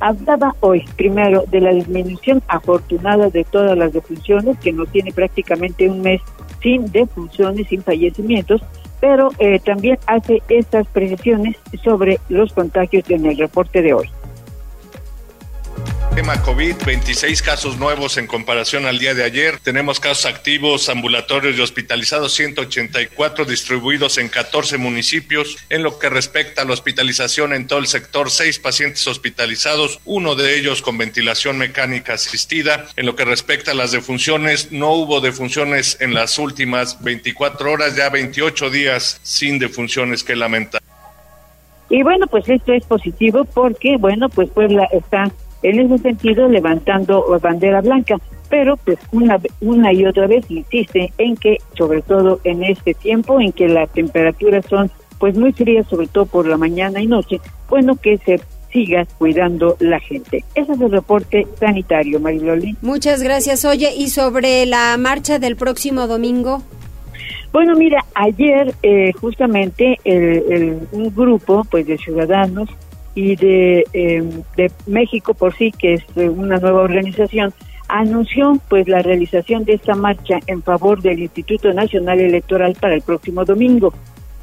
hablaba hoy primero de la disminución afortunada de todas las defunciones, que no tiene prácticamente un mes sin defunciones, sin fallecimientos, pero eh, también hace estas precisiones sobre los contagios en el reporte de hoy. Tema COVID, 26 casos nuevos en comparación al día de ayer. Tenemos casos activos, ambulatorios y hospitalizados, 184 distribuidos en 14 municipios. En lo que respecta a la hospitalización en todo el sector, seis pacientes hospitalizados, uno de ellos con ventilación mecánica asistida. En lo que respecta a las defunciones, no hubo defunciones en las últimas 24 horas, ya 28 días sin defunciones que lamentar. Y bueno, pues esto es positivo porque, bueno, pues Puebla está en ese sentido levantando bandera blanca, pero pues una, una y otra vez insiste en que, sobre todo en este tiempo en que las temperaturas son pues muy frías, sobre todo por la mañana y noche, bueno, que se siga cuidando la gente. Ese es el reporte sanitario, Mariloli. Muchas gracias. Oye, ¿y sobre la marcha del próximo domingo? Bueno, mira, ayer eh, justamente el, un grupo pues de ciudadanos y de, eh, de México por sí, que es eh, una nueva organización, anunció pues la realización de esta marcha en favor del Instituto Nacional Electoral para el próximo domingo.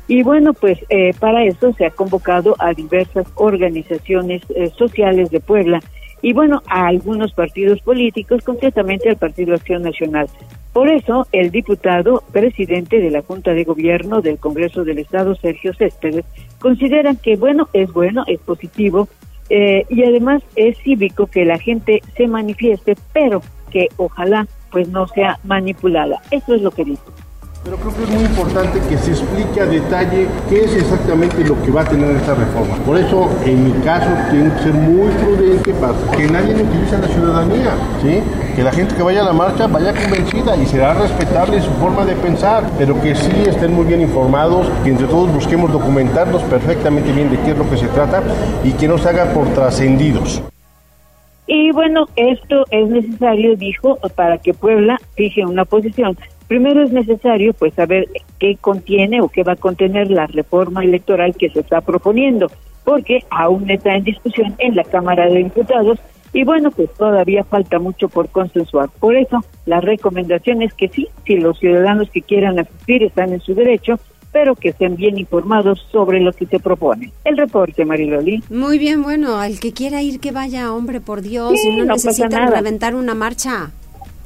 Y bueno, pues eh, para eso se ha convocado a diversas organizaciones sociales de Puebla y bueno, a algunos partidos políticos, concretamente al Partido Acción Nacional. Por eso, el diputado presidente de la Junta de Gobierno del Congreso del Estado, Sergio Céspedes, considera que, bueno, es bueno, es positivo eh, y además es cívico que la gente se manifieste, pero que ojalá pues no sea manipulada. Eso es lo que dice. Pero creo que es muy importante que se explique a detalle qué es exactamente lo que va a tener esta reforma. Por eso, en mi caso, tengo que ser muy prudente para que nadie me utilice a la ciudadanía, ¿sí? Que la gente que vaya a la marcha vaya convencida y será respetable su forma de pensar, pero que sí estén muy bien informados, que entre todos busquemos documentarnos perfectamente bien de qué es lo que se trata y que no se haga por trascendidos. Y bueno, esto es necesario, dijo, para que Puebla fije una posición Primero es necesario pues saber qué contiene o qué va a contener la reforma electoral que se está proponiendo, porque aún está en discusión en la Cámara de Diputados y bueno, pues todavía falta mucho por consensuar. Por eso, la recomendación es que sí, si los ciudadanos que quieran asistir están en su derecho, pero que estén bien informados sobre lo que se propone. El reporte, Mariloli. Muy bien, bueno, al que quiera ir que vaya, hombre, por Dios, y no, necesita reventar una marcha.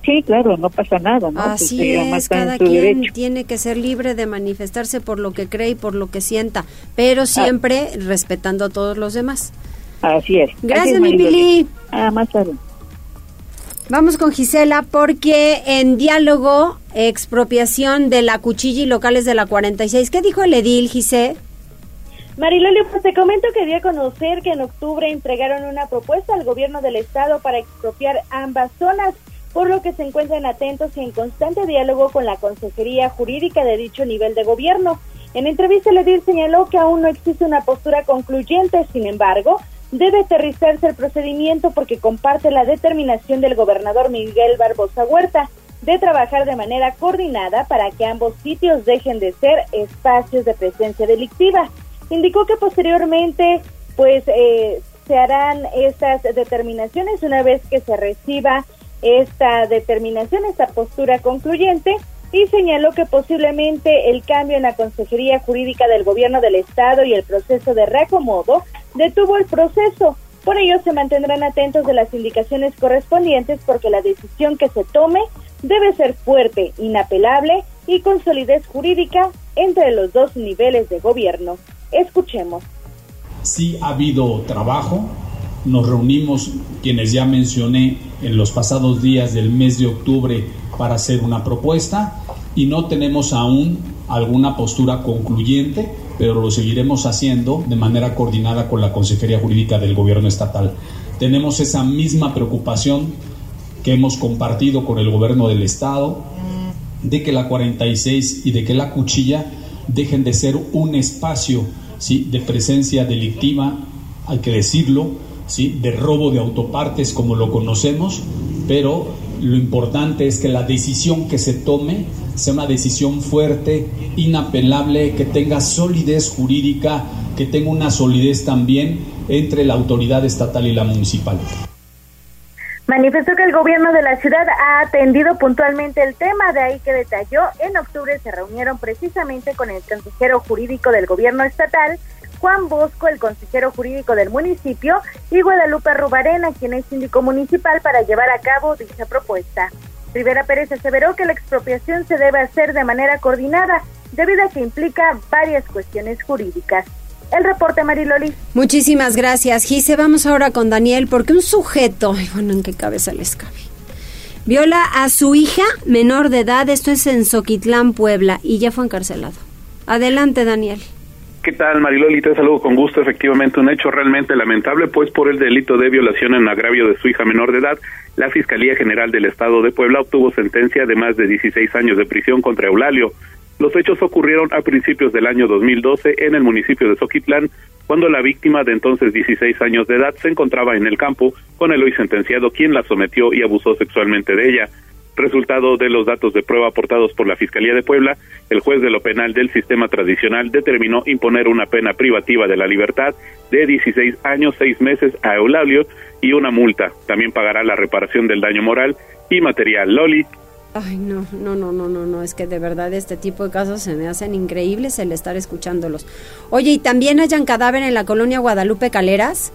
Sí, claro, no pasa nada, ¿no? Pues Así es, cada quien tiene que ser libre de manifestarse por lo que cree y por lo que sienta, pero ah. siempre respetando a todos los demás. Así es. Gracias, mi Pili. Ah, más tarde. Vamos con Gisela porque en diálogo, expropiación de la cuchilla y locales de la 46. ¿Qué dijo el edil, Gisé? Mariloli, pues te comento que dio a conocer que en octubre entregaron una propuesta al gobierno del estado para expropiar ambas zonas por lo que se encuentran atentos y en constante diálogo con la Consejería Jurídica de dicho nivel de gobierno. En entrevista, el edil señaló que aún no existe una postura concluyente, sin embargo, debe aterrizarse el procedimiento porque comparte la determinación del gobernador Miguel Barbosa Huerta de trabajar de manera coordinada para que ambos sitios dejen de ser espacios de presencia delictiva. Indicó que posteriormente, pues, eh, se harán estas determinaciones una vez que se reciba esta determinación, esta postura concluyente y señaló que posiblemente el cambio en la Consejería Jurídica del Gobierno del Estado y el proceso de reacomodo detuvo el proceso. Por ello se mantendrán atentos de las indicaciones correspondientes porque la decisión que se tome debe ser fuerte, inapelable y con solidez jurídica entre los dos niveles de gobierno. Escuchemos. Sí ha habido trabajo, nos reunimos quienes ya mencioné en los pasados días del mes de octubre para hacer una propuesta y no tenemos aún alguna postura concluyente, pero lo seguiremos haciendo de manera coordinada con la Consejería Jurídica del Gobierno Estatal. Tenemos esa misma preocupación que hemos compartido con el Gobierno del Estado de que la 46 y de que la cuchilla dejen de ser un espacio ¿sí? de presencia delictiva, hay que decirlo, ¿sí? de robo de autopartes como lo conocemos, pero lo importante es que la decisión que se tome sea una decisión fuerte, inapelable, que tenga solidez jurídica, que tenga una solidez también entre la autoridad estatal y la municipal. Manifestó que el gobierno de la ciudad ha atendido puntualmente el tema, de ahí que detalló, en octubre se reunieron precisamente con el consejero jurídico del gobierno estatal, Juan Bosco, el consejero jurídico del municipio, y Guadalupe Rubarena, quien es síndico municipal, para llevar a cabo dicha propuesta. Rivera Pérez aseveró que la expropiación se debe hacer de manera coordinada, debido a que implica varias cuestiones jurídicas. El reporte, Mariloli. Muchísimas gracias, Gise. Vamos ahora con Daniel, porque un sujeto, bueno, ¿en qué cabeza les cabe? Viola a su hija menor de edad, esto es en Soquitlán, Puebla, y ya fue encarcelado. Adelante, Daniel. ¿Qué tal, Mariloli? Te saludo con gusto. Efectivamente, un hecho realmente lamentable, pues por el delito de violación en agravio de su hija menor de edad, la Fiscalía General del Estado de Puebla obtuvo sentencia de más de 16 años de prisión contra Eulalio. Los hechos ocurrieron a principios del año 2012 en el municipio de Soquitlán, cuando la víctima de entonces 16 años de edad se encontraba en el campo con el hoy sentenciado, quien la sometió y abusó sexualmente de ella. Resultado de los datos de prueba aportados por la Fiscalía de Puebla, el juez de lo penal del sistema tradicional determinó imponer una pena privativa de la libertad de 16 años, 6 meses a Eulalio y una multa. También pagará la reparación del daño moral y material. Loli. Ay, no, no, no, no, no, no, es que de verdad este tipo de casos se me hacen increíbles el estar escuchándolos. Oye, ¿y también hayan cadáver en la colonia Guadalupe Caleras?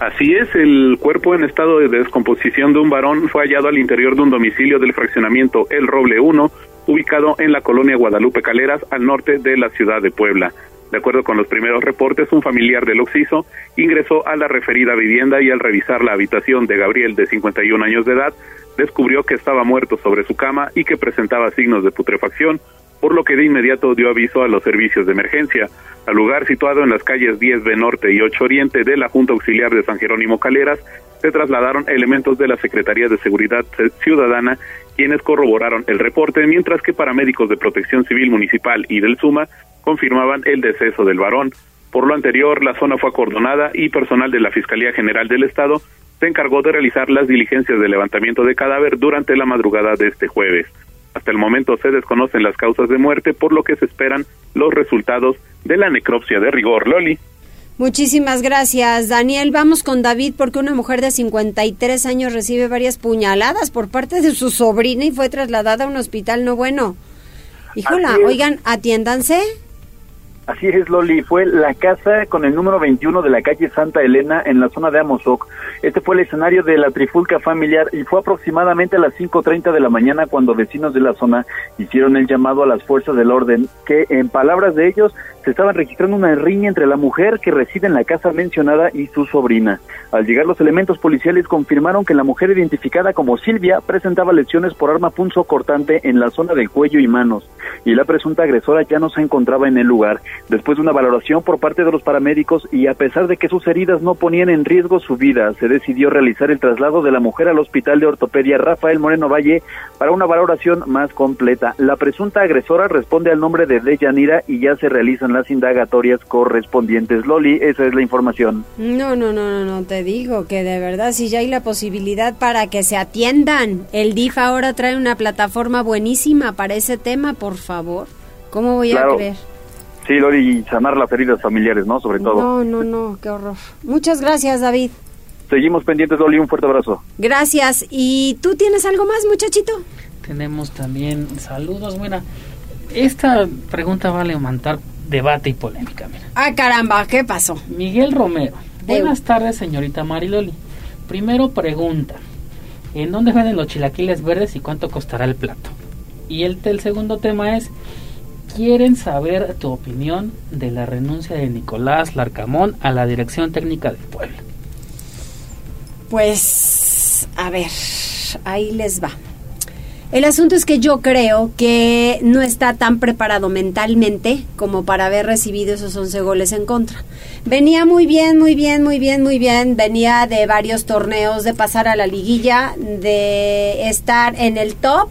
Así es, el cuerpo en estado de descomposición de un varón fue hallado al interior de un domicilio del fraccionamiento El Roble 1, ubicado en la colonia Guadalupe Caleras, al norte de la ciudad de Puebla. De acuerdo con los primeros reportes, un familiar del occiso ingresó a la referida vivienda y al revisar la habitación de Gabriel, de 51 años de edad, descubrió que estaba muerto sobre su cama y que presentaba signos de putrefacción, por lo que de inmediato dio aviso a los servicios de emergencia. Al lugar situado en las calles 10B Norte y 8 Oriente de la Junta Auxiliar de San Jerónimo Caleras, se trasladaron elementos de la Secretaría de Seguridad Ciudadana, quienes corroboraron el reporte, mientras que paramédicos de Protección Civil Municipal y del SUMA confirmaban el deceso del varón. Por lo anterior, la zona fue acordonada y personal de la Fiscalía General del Estado se encargó de realizar las diligencias de levantamiento de cadáver durante la madrugada de este jueves. Hasta el momento se desconocen las causas de muerte, por lo que se esperan los resultados de la necropsia de rigor. Loli. Muchísimas gracias, Daniel. Vamos con David porque una mujer de 53 años recibe varias puñaladas por parte de su sobrina y fue trasladada a un hospital no bueno. Híjola, oigan, atiéndanse. Así es, Loli. Fue la casa con el número 21 de la calle Santa Elena en la zona de Amozoc. Este fue el escenario de la trifulca familiar y fue aproximadamente a las 5.30 de la mañana cuando vecinos de la zona hicieron el llamado a las fuerzas del orden que, en palabras de ellos, se estaban registrando una riña entre la mujer que reside en la casa mencionada y su sobrina. Al llegar los elementos policiales confirmaron que la mujer identificada como Silvia presentaba lesiones por arma punzo cortante en la zona del cuello y manos y la presunta agresora ya no se encontraba en el lugar. Después de una valoración por parte de los paramédicos y a pesar de que sus heridas no ponían en riesgo su vida, se decidió realizar el traslado de la mujer al Hospital de Ortopedia Rafael Moreno Valle para una valoración más completa. La presunta agresora responde al nombre de Deyanira y ya se realizan las indagatorias correspondientes. Loli, esa es la información. No, no, no, no, no, te digo que de verdad si ya hay la posibilidad para que se atiendan. El DIF ahora trae una plataforma buenísima para ese tema, por favor. ¿Cómo voy a creer? Sí, Loli, y sanar las heridas familiares, ¿no? Sobre todo. No, no, no, qué horror. Muchas gracias, David. Seguimos pendientes, Loli, un fuerte abrazo. Gracias. ¿Y tú tienes algo más, muchachito? Tenemos también saludos. Mira, esta pregunta va a levantar debate y polémica. Mira. Ah, caramba, ¿qué pasó? Miguel Romero. Buenas tardes, señorita Mariloli. Primero pregunta, ¿en dónde venden los chilaquiles verdes y cuánto costará el plato? Y el, el segundo tema es, quieren saber tu opinión de la renuncia de Nicolás Larcamón a la dirección técnica del pueblo. Pues, a ver, ahí les va. El asunto es que yo creo que no está tan preparado mentalmente como para haber recibido esos 11 goles en contra. Venía muy bien, muy bien, muy bien, muy bien. Venía de varios torneos, de pasar a la liguilla, de estar en el top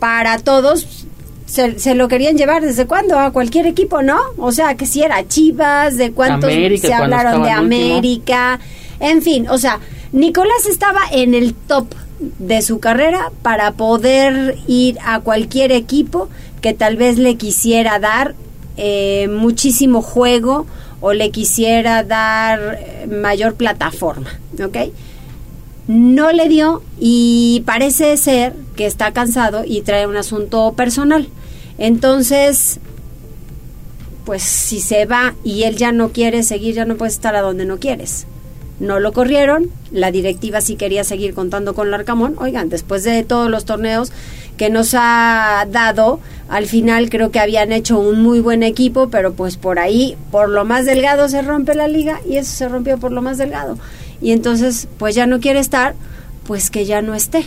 para todos. Se, lo querían llevar desde cuándo a cualquier equipo, ¿no? O sea, que si era Chivas, de cuántos se hablaron de América, en fin, o sea, Nicolás estaba en el top de su carrera para poder ir a cualquier equipo que tal vez le quisiera dar eh, muchísimo juego o le quisiera dar eh, mayor plataforma, ¿ok? No le dio y parece ser que está cansado y trae un asunto personal. Entonces, pues si se va y él ya no quiere seguir, ya no puede estar a donde no quieres no lo corrieron, la directiva sí quería seguir contando con Larcamón. Oigan, después de todos los torneos que nos ha dado, al final creo que habían hecho un muy buen equipo, pero pues por ahí, por lo más delgado se rompe la liga y eso se rompió por lo más delgado. Y entonces, pues ya no quiere estar, pues que ya no esté.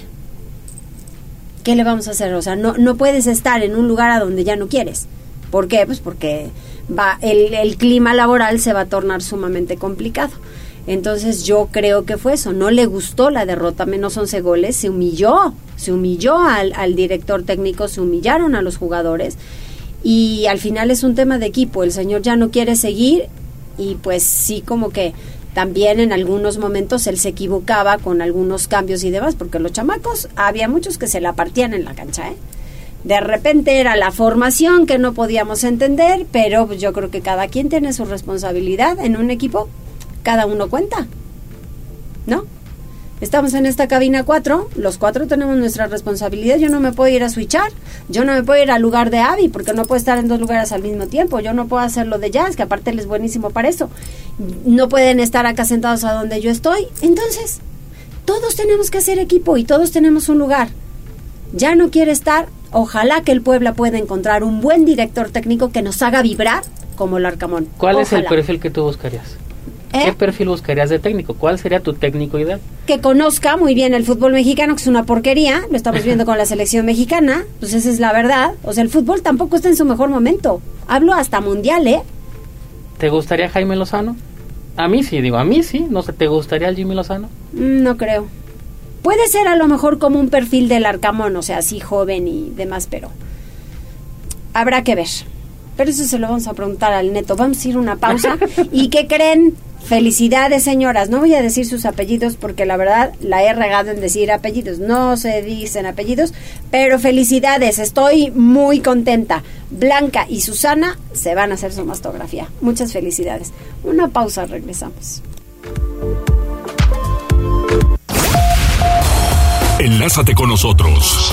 ¿Qué le vamos a hacer? O sea, no, no puedes estar en un lugar a donde ya no quieres. ¿Por qué? Pues porque va, el, clima laboral se va a tornar sumamente complicado. Entonces yo creo que fue eso, no le gustó la derrota, menos 11 goles, se humilló, se humilló al, al director técnico, se humillaron a los jugadores y al final es un tema de equipo, el señor ya no quiere seguir y pues sí como que también en algunos momentos él se equivocaba con algunos cambios y demás, porque los chamacos había muchos que se la partían en la cancha, ¿eh? De repente era la formación que no podíamos entender, pero yo creo que cada quien tiene su responsabilidad en un equipo cada uno cuenta. ¿No? Estamos en esta cabina cuatro, los cuatro tenemos nuestra responsabilidad. Yo no me puedo ir a switchar, yo no me puedo ir al lugar de Avi porque no puedo estar en dos lugares al mismo tiempo. Yo no puedo hacer lo de Jazz, que aparte él es buenísimo para eso. No pueden estar acá sentados a donde yo estoy. Entonces, todos tenemos que hacer equipo y todos tenemos un lugar. Ya no quiere estar. Ojalá que el Puebla pueda encontrar un buen director técnico que nos haga vibrar como el Arcamón. ¿Cuál es el perfil que tú buscarías? ¿Eh? ¿Qué perfil buscarías de técnico? ¿Cuál sería tu técnico ideal? Que conozca muy bien el fútbol mexicano, que es una porquería, lo estamos viendo con la selección mexicana, pues esa es la verdad. O sea, el fútbol tampoco está en su mejor momento. Hablo hasta mundial, ¿eh? ¿Te gustaría Jaime Lozano? A mí sí, digo, a mí sí. No sé, ¿te gustaría el Jimmy Lozano? Mm, No creo. Puede ser a lo mejor como un perfil del Arcamón, o sea, así joven y demás, pero habrá que ver. Pero eso se lo vamos a preguntar al neto. Vamos a ir a una pausa. *laughs* ¿Y qué creen? Felicidades, señoras. No voy a decir sus apellidos porque la verdad la he regado en decir apellidos. No se dicen apellidos, pero felicidades. Estoy muy contenta. Blanca y Susana se van a hacer su mastografía. Muchas felicidades. Una pausa, regresamos. Enlázate con nosotros.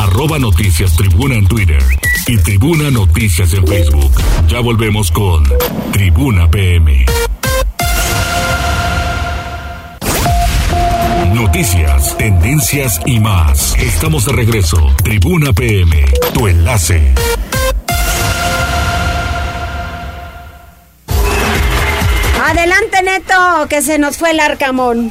Arroba Noticias Tribuna en Twitter y Tribuna Noticias en Facebook. Ya volvemos con Tribuna PM. Noticias, tendencias y más. Estamos de regreso. Tribuna PM, tu enlace. Adelante, Neto, que se nos fue el Arcamón.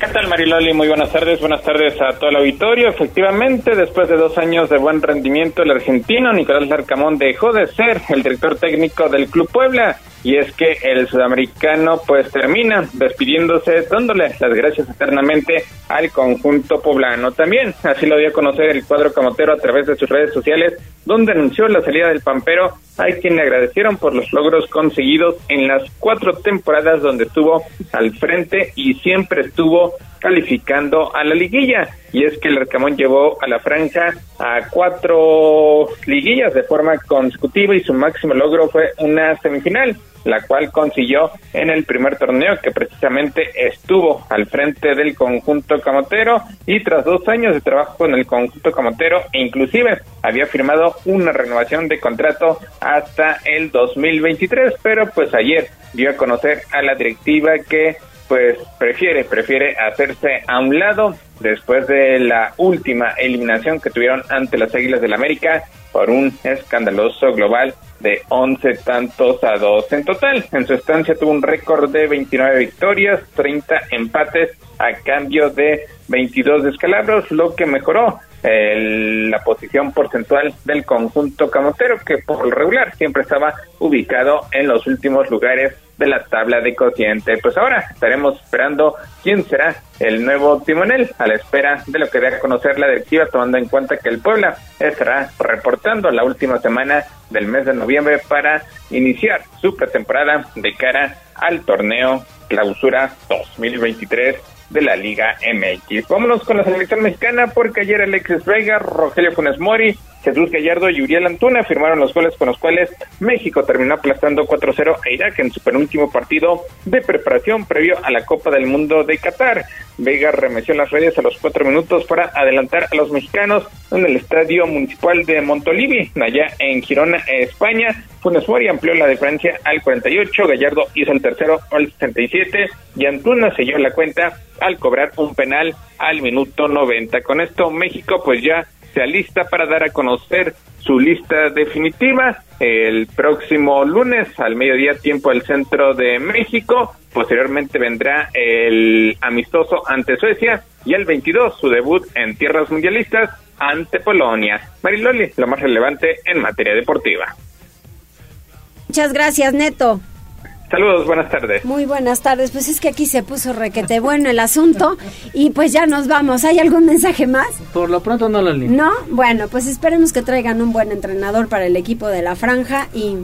¿Qué tal Mariloli? Muy buenas tardes, buenas tardes a todo el auditorio. Efectivamente, después de dos años de buen rendimiento, el argentino Nicolás Larcamón dejó de ser el director técnico del Club Puebla y es que el sudamericano pues termina despidiéndose, dándole las gracias eternamente al conjunto poblano. También así lo dio a conocer el cuadro camotero a través de sus redes sociales, donde anunció la salida del Pampero. Hay quien le agradecieron por los logros conseguidos en las cuatro temporadas donde estuvo al frente y siempre estuvo calificando a la liguilla. Y es que el Arcamón llevó a la franja a cuatro liguillas de forma consecutiva y su máximo logro fue una semifinal, la cual consiguió en el primer torneo que precisamente estuvo al frente del conjunto camotero y tras dos años de trabajo con el conjunto camotero e inclusive había firmado una renovación de contrato hasta el 2023, pero pues ayer dio a conocer a la directiva que pues prefiere, prefiere hacerse a un lado después de la última eliminación que tuvieron ante las Águilas del América por un escandaloso global de 11 tantos a 2. En total, en su estancia tuvo un récord de 29 victorias, 30 empates a cambio de 22 descalabros, lo que mejoró el- la posición porcentual del conjunto camotero, que por lo regular siempre estaba ubicado en los últimos lugares de la tabla de cociente. Pues ahora estaremos esperando quién será el nuevo timonel a la espera de lo que dé a conocer la directiva, tomando en cuenta que el Puebla estará reportando la última semana del mes de noviembre para iniciar su pretemporada de cara al torneo clausura 2023 de la Liga MX. Vámonos con la selección mexicana porque ayer Alexis Vega, Rogelio Funes Mori, Jesús Gallardo y Uriel Antuna firmaron los goles con los cuales México terminó aplastando 4-0 a Irak en su penúltimo partido de preparación previo a la Copa del Mundo de Qatar. Vega remeció las redes a los cuatro minutos para adelantar a los mexicanos en el Estadio Municipal de Montolivi, allá en Girona, España. Funes Mori amplió la diferencia al 48, Gallardo hizo el tercero al 67 y Antuna selló la cuenta al cobrar un penal al minuto 90. Con esto México pues ya se alista para dar a conocer su lista definitiva el próximo lunes al mediodía tiempo del centro de México. Posteriormente vendrá el amistoso ante Suecia y el 22 su debut en tierras mundialistas ante Polonia. Mariloli, lo más relevante en materia deportiva. Muchas gracias, Neto. Saludos, buenas tardes. Muy buenas tardes. Pues es que aquí se puso requete bueno el asunto y pues ya nos vamos. ¿Hay algún mensaje más? Por lo pronto no lo leo. ¿No? Bueno, pues esperemos que traigan un buen entrenador para el equipo de la franja y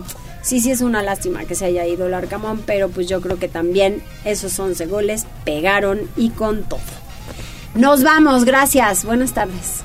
sí, sí es una lástima que se haya ido el Arcamón, pero pues yo creo que también esos 11 goles pegaron y con todo. Nos vamos, gracias. Buenas tardes.